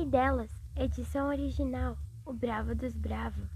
Rei delas, edição original, o Bravo dos Bravos.